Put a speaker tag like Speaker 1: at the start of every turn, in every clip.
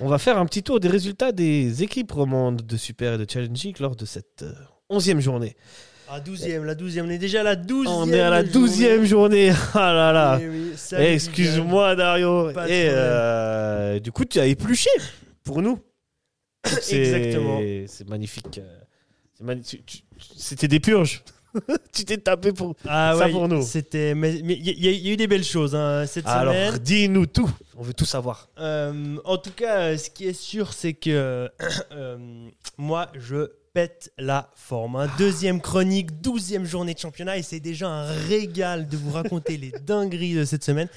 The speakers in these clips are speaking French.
Speaker 1: On va faire un petit tour des résultats des équipes romandes de Super et de Challenge League lors de cette euh, onzième journée.
Speaker 2: Ah, 12e, la 12e, on est déjà à la 12e.
Speaker 1: On est à la douzième journée. Ah là là.
Speaker 2: Eh oui,
Speaker 1: Excuse-moi Dario.
Speaker 2: Pas
Speaker 1: Et euh, du coup, tu as épluché pour nous.
Speaker 2: Exactement.
Speaker 1: C'est magnifique. euh, C'était des purges. tu t'es tapé pour.
Speaker 2: Ah
Speaker 1: Ça
Speaker 2: ouais,
Speaker 1: pour nous.
Speaker 2: C'était, mais il y, a- il y a eu des belles choses hein, cette
Speaker 1: Alors,
Speaker 2: semaine.
Speaker 1: dis-nous tout. On veut tout savoir.
Speaker 2: Euh, en tout cas, ce qui est sûr, c'est que euh, moi, je pète la forme. Deuxième chronique, douzième journée de championnat, et c'est déjà un régal de vous raconter les dingueries de cette semaine.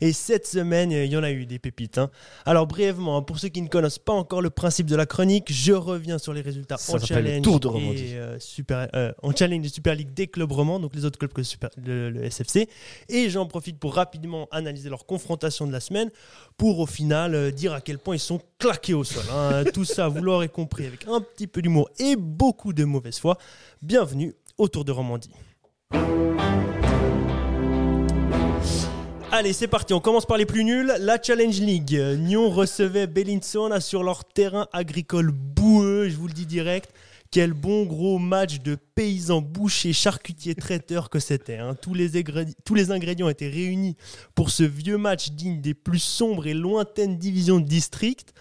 Speaker 2: Et cette semaine, il y en a eu des pépites. hein. Alors brièvement, pour ceux qui ne connaissent pas encore le principe de la chronique, je reviens sur les résultats
Speaker 1: Ça
Speaker 2: en challenge
Speaker 1: Tour de
Speaker 2: et euh, super, euh, en challenge de Super League des clubs romans, donc les autres clubs que super- le, le SFC. Et j'en profite pour rapidement analyser leur confrontation de la semaine pour au final euh, dire à quel point ils sont claqués au sol. hein. Tout ça, vous l'aurez compris, avec un petit peu d'humour et beaucoup de mauvaise foi. Bienvenue au Tour de Romandie. Allez, c'est parti. On commence par les plus nuls. La Challenge League. Nyon recevait Bellinzona sur leur terrain agricole boueux. Je vous le dis direct. Quel bon gros match de paysans bouchers, charcutiers, traiteurs que c'était. hein. Tous les ingrédients étaient réunis pour ce vieux match digne des plus sombres et lointaines divisions de district.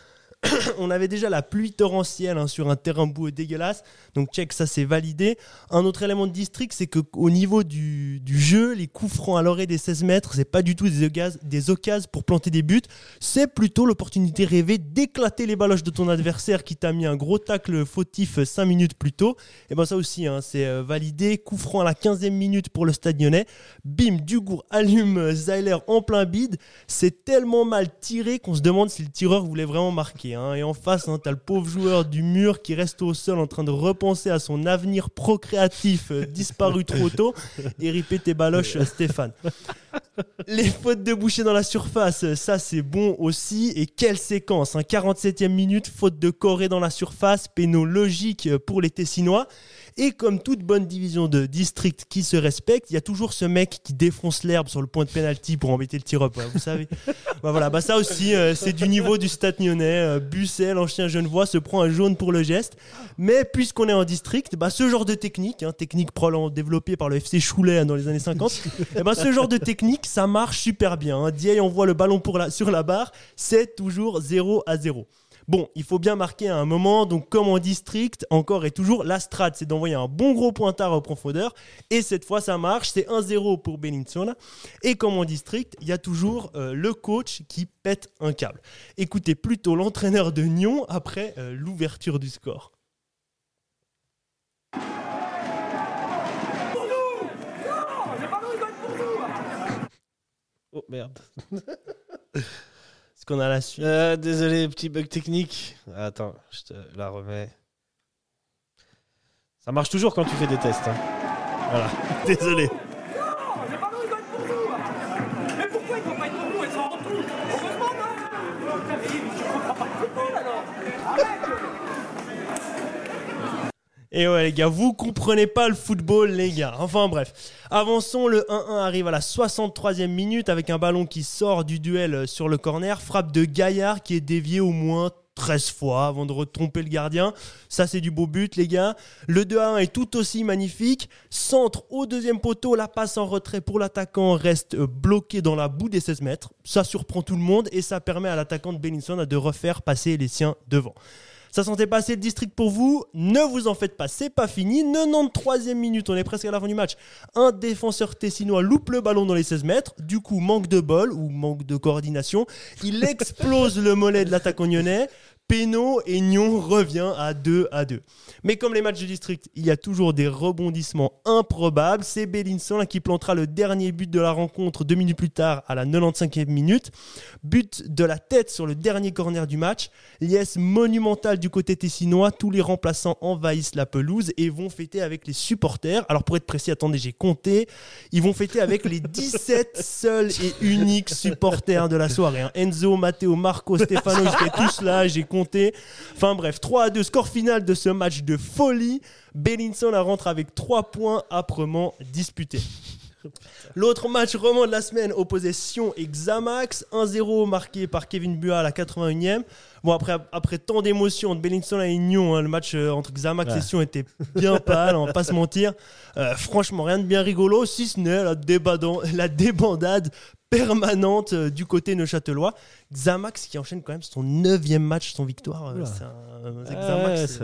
Speaker 2: On avait déjà la pluie torrentielle hein, sur un terrain boueux dégueulasse. Donc check, ça c'est validé. Un autre élément de district, c'est qu'au niveau du, jeu, les coups francs à l'oreille des 16 mètres, c'est pas du tout des occasions, des occasions pour planter des buts. C'est plutôt l'opportunité rêvée d'éclater les baloches de ton adversaire qui t'a mis un gros tacle fautif 5 minutes plus tôt. Et ben ça aussi, hein, c'est euh, validé. Coup franc à la 15e minute pour le Stade. Bim, Dugour allume Zeiler en plein bide. C'est tellement mal tiré qu'on se demande si le tireur voulait vraiment marquer. Hein. Et en face, hein, t'as le pauvre joueur du mur qui reste au sol en train de repenser à son avenir procréatif euh, disparu trop tôt. Et ripé tes baloches, euh, Stéphane. Les fautes de boucher dans la surface, euh, ça c'est bon aussi. Et quelle séquence hein. 47e minute, faute de Corée dans la surface, péno logique pour les Tessinois. Et comme toute bonne division de district qui se respecte, il y a toujours ce mec qui défonce l'herbe sur le point de pénalty pour embêter le tir-up, ouais, vous savez. Bah voilà, bah ça aussi, euh, c'est du niveau du Stade Lyonnais. Euh, Bussel, ancien genevois, se prend un jaune pour le geste. Mais puisqu'on est en district, bah ce genre de technique, hein, technique probablement développée par le FC Choulet hein, dans les années 50, et bah ce genre de technique, ça marche super bien. Hein. Envoie le ballon pour la, sur la barre, c'est toujours 0 à 0. Bon, il faut bien marquer à un moment, donc comme en district, encore et toujours, la strat, c'est d'envoyer un bon gros pointard au profondeur. Et cette fois, ça marche, c'est 1-0 pour Bellinzona. Et comme en district, il y a toujours euh, le coach qui pète un câble. Écoutez plutôt l'entraîneur de Nyon après euh, l'ouverture du score.
Speaker 1: Oh merde.
Speaker 2: Qu'on a la suite?
Speaker 1: Euh, désolé, petit bug technique. Attends, je te la remets. Ça marche toujours quand tu fais des tests. hein. Voilà, désolé.
Speaker 3: Mais pourquoi ils vont pas être pour nous Ils s'en rendent compte Heureusement, non Mais tu comprends pas le football alors
Speaker 2: Et ouais les gars, vous comprenez pas le football les gars. Enfin bref. Avançons, le 1-1 arrive à la 63e minute avec un ballon qui sort du duel sur le corner, frappe de Gaillard qui est dévié au moins 13 fois avant de retromper le gardien. Ça c'est du beau but les gars. Le 2-1 est tout aussi magnifique. Centre au deuxième poteau, la passe en retrait pour l'attaquant reste euh, bloqué dans la boue des 16 mètres. Ça surprend tout le monde et ça permet à l'attaquant de Bellinson de refaire passer les siens devant. Ça sentait pas assez le district pour vous Ne vous en faites pas, c'est pas fini. 93e minute, on est presque à la fin du match. Un défenseur tessinois loupe le ballon dans les 16 mètres. Du coup, manque de bol ou manque de coordination. Il explose le mollet de l'attaquant lyonnais. Péno et Nyon revient à 2 à 2. Mais comme les matchs de district, il y a toujours des rebondissements improbables. C'est Bellinson là, qui plantera le dernier but de la rencontre deux minutes plus tard à la 95e minute. But de la tête sur le dernier corner du match. Liesse monumentale du côté tessinois. Tous les remplaçants envahissent la pelouse et vont fêter avec les supporters. Alors pour être précis, attendez, j'ai compté. Ils vont fêter avec les 17 seuls et uniques supporters de la soirée. hein. Enzo, Matteo, Marco, Stefano, ils étaient tous là, j'ai compté. Enfin bref, 3 à 2, score final de ce match de folie. Bellinson la rentre avec 3 points âprement disputés. L'autre match roman de la semaine opposait Sion et Xamax. 1-0 marqué par Kevin Bua à la 81e. Bon, après, après tant d'émotions entre Bellinson et Nyon, hein, le match euh, entre Xamax et. Sion était bien pâle, on va pas se mentir. Euh, franchement, rien de bien rigolo, si ce n'est la, débandade permanente euh, du côté neuchâtelois. Xamax qui enchaîne quand même son neuvième match sans victoire. C'est un, Xamax,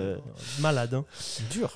Speaker 2: malade. hein.
Speaker 1: Dur.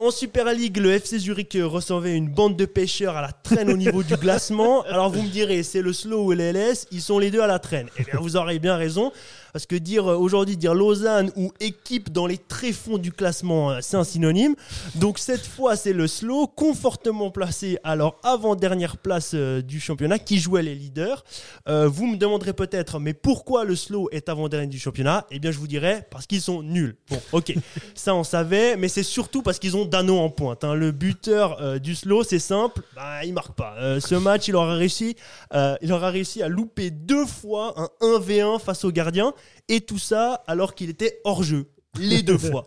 Speaker 2: En Super League, le FC Zurich recevait une bande de pêcheurs à la traîne au niveau du glacement. Alors vous me direz, c'est le slow ou le LS, ils sont les deux à la traîne. Eh bien vous aurez bien raison, parce que dire euh, aujourd'hui dire Lausanne ou équipe dans les tréfonds du classement, euh, c'est un synonyme. Donc cette fois c'est le slow, confortablement placé à leur avant-dernière place euh, du championnat, qui jouait les leaders. Euh, vous me demanderez peut-être, mais pourquoi le slow est avant-dernier du championnat? Eh bien je vous dirais, parce qu'ils sont nuls. Bon, ok, ça on savait, mais c'est surtout parce qu'ils ont Dano en pointe. hein. Le buteur euh, du slow, c'est simple, bah, il marque pas. Euh, ce match, il aura réussi, euh, il aura réussi à louper deux fois un 1v1 face au gardien, et tout ça alors qu'il était hors jeu. Les deux fois.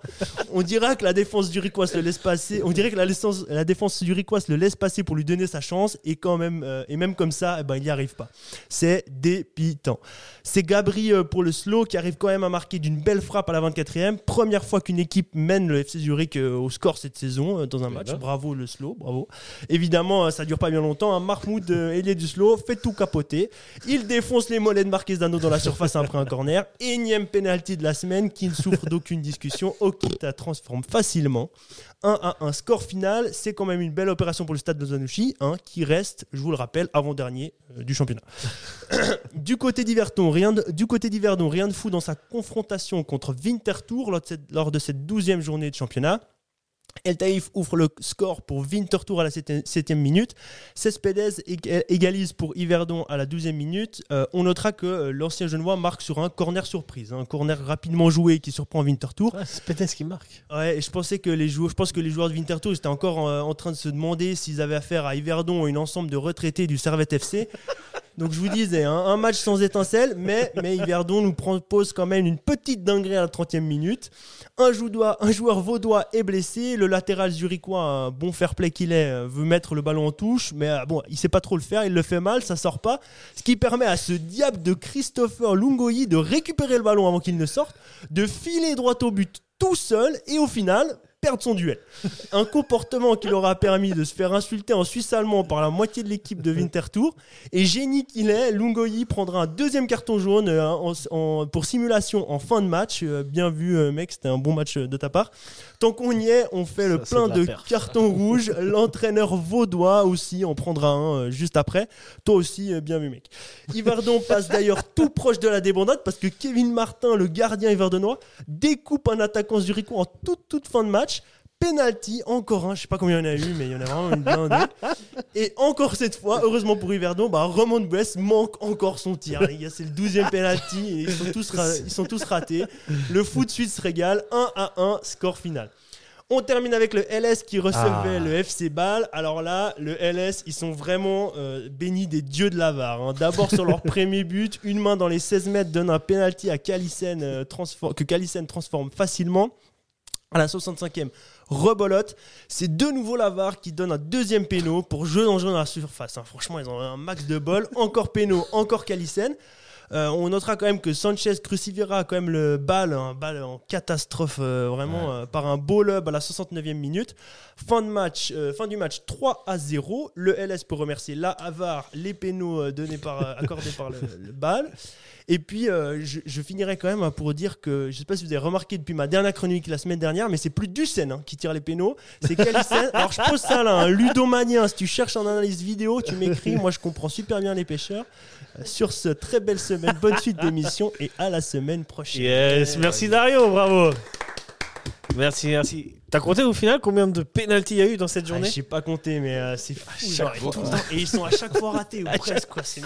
Speaker 2: On dirait que la défense du Riquas le laisse passer. On dirait que la, défense- la défense du le laisse passer pour lui donner sa chance et quand même euh, et même comme ça, eh ben, il n'y arrive pas. C'est dépitant. C'est Gabri euh, pour le slow qui arrive quand même à marquer d'une belle frappe à la 24e. Première fois qu'une équipe mène le FC Zurich euh, au score cette saison dans un match.
Speaker 1: ben.
Speaker 2: Bravo le slow, bravo. Évidemment, ça dure pas bien longtemps. hein. Mahmoud, ailier du slow, fait tout capoter. Il défonce les mollets de Marquez-Dano dans la surface après un corner. Énième penalty de la semaine qui ne souffre d'aucune discussion. Okita transforme facilement. 1 à 1 score final, c'est quand même une belle opération pour le stade de Zanouchi, hein, qui reste, je vous le rappelle, avant-dernier euh, du championnat. du côté d'Yverdon, rien de, du côté rien de fou dans sa confrontation contre Winterthur lors de cette, lors de cette 12e journée de championnat. El Taïf ouvre le score pour Winterthur à la 7e minute. Cespedes ég- égalise pour Yverdon à la 12e minute. Euh, on notera que euh, l'ancien Genevois marque sur un corner surprise, un corner rapidement joué qui surprend Winterthur.
Speaker 1: C'est Pétès qui marque.
Speaker 2: Ouais, et je pensais que les joueurs, je pense que les joueurs de Winterthur étaient encore euh, en train de se demander s'ils avaient affaire à Yverdon ou une ensemble de retraités du Servette FC. Donc je vous disais, hein, un match sans étincelle, mais, mais Yverdon nous propose quand même une petite dinguerie à la 30e minute. Un, joueur, un joueur vaudois est blessé, le latéral zurichois, bon fair play qu'il est, euh, veut mettre le ballon en touche, mais euh, bon, il sait pas trop le faire, il le fait mal, ça sort pas. Ce qui permet à ce diable de Christopher Lungoyi de récupérer le ballon avant qu'il ne sorte, de filer droit au but tout seul et au final perdre son duel. Un comportement qui leur a permis de se faire insulter en suisse allemand par la moitié de l'équipe de Winterthur. Et génie qu'il est, Lungoyi prendra un deuxième carton jaune euh, en- en- pour simulation en fin de match. Euh, bien vu, euh, mec, c'était un bon match de ta part. Tant qu'on y est, on fait le
Speaker 1: Ça,
Speaker 2: plein
Speaker 1: de
Speaker 2: cartons rouges. L'entraîneur vaudois aussi en prendra un juste après. Toi aussi, bien vu, mec. Yverdon passe d'ailleurs tout proche de la débandade parce que Kevin Martin, le gardien yverdonois, découpe un attaquant zurichois en toute, toute fin de match. Penalty, encore un, je sais pas combien il y en a eu, mais il y en a vraiment une blindée. Et encore cette fois, heureusement pour Yverdon, bah, Roman Bress manque encore son tir. Les gars, c'est le 12e penalty et ils sont, tous ils sont tous ratés. Le foot suisse se régale, 1 à 1, score final. On termine avec le LS qui recevait
Speaker 1: Ah.
Speaker 2: le FC Bâle. Alors là, le LS, ils sont vraiment euh, bénis des dieux de la VAR. hein. D'abord sur leur premier but, une main dans les 16 mètres donne un penalty à Calissen, euh, que Calissen transforme facilement. À la 65e, rebolote. C'est de nouveau la VAR qui donne un deuxième péno pour jeu dangereux dans la surface. hein. Franchement, ils ont un max de bol. Encore péno, encore Calissen. Euh, on notera quand même que Sanchez crucifiera quand même le bal, un bal en catastrophe euh, vraiment euh, par un beau lob à la 69e minute. Fin de match, fin du match 3 à 0. Le LS peut remercier la Havard, les pénaux donnés par, accordés par le, le bal. Et puis je, je finirai quand même pour dire que je sais pas si vous avez remarqué depuis ma dernière chronique la semaine dernière, mais c'est plus Ducen hein, qui tire les pénaux, c'est Calissen. Alors je pose ça là, un ludomanien. Si tu cherches en analyse vidéo, tu m'écris. Moi je comprends super bien les pêcheurs. Sur ce très belle semaine, bonne suite d'émission et à la semaine prochaine.
Speaker 1: Yes, merci Dario, bravo. Merci, merci. T'as compté au final combien de pénalties il y a eu dans cette
Speaker 2: Ah,
Speaker 1: journée
Speaker 2: je sais pas compter, mais euh, c'est fou. genre,
Speaker 4: fois.
Speaker 2: et ils sont à chaque fois ratés, ou presque, quoi.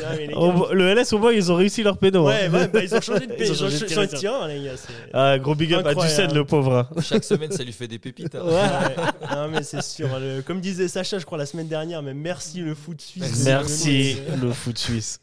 Speaker 2: Là, les gars,
Speaker 1: Le LS, au moins, ils ont réussi leur péno. hein.
Speaker 2: Ouais, ouais, bah, ils ont changé de
Speaker 1: Ils ont changé
Speaker 2: c'est-
Speaker 1: Ah, gros big up à. Ducen, le pauvre. hein.
Speaker 4: Chaque semaine, ça lui fait des pépites. hein.
Speaker 2: Ouais. non, mais c'est sûr. le- comme disait Sacha, je crois, la semaine dernière, mais merci le foot suisse.
Speaker 1: Merci, le foot suisse.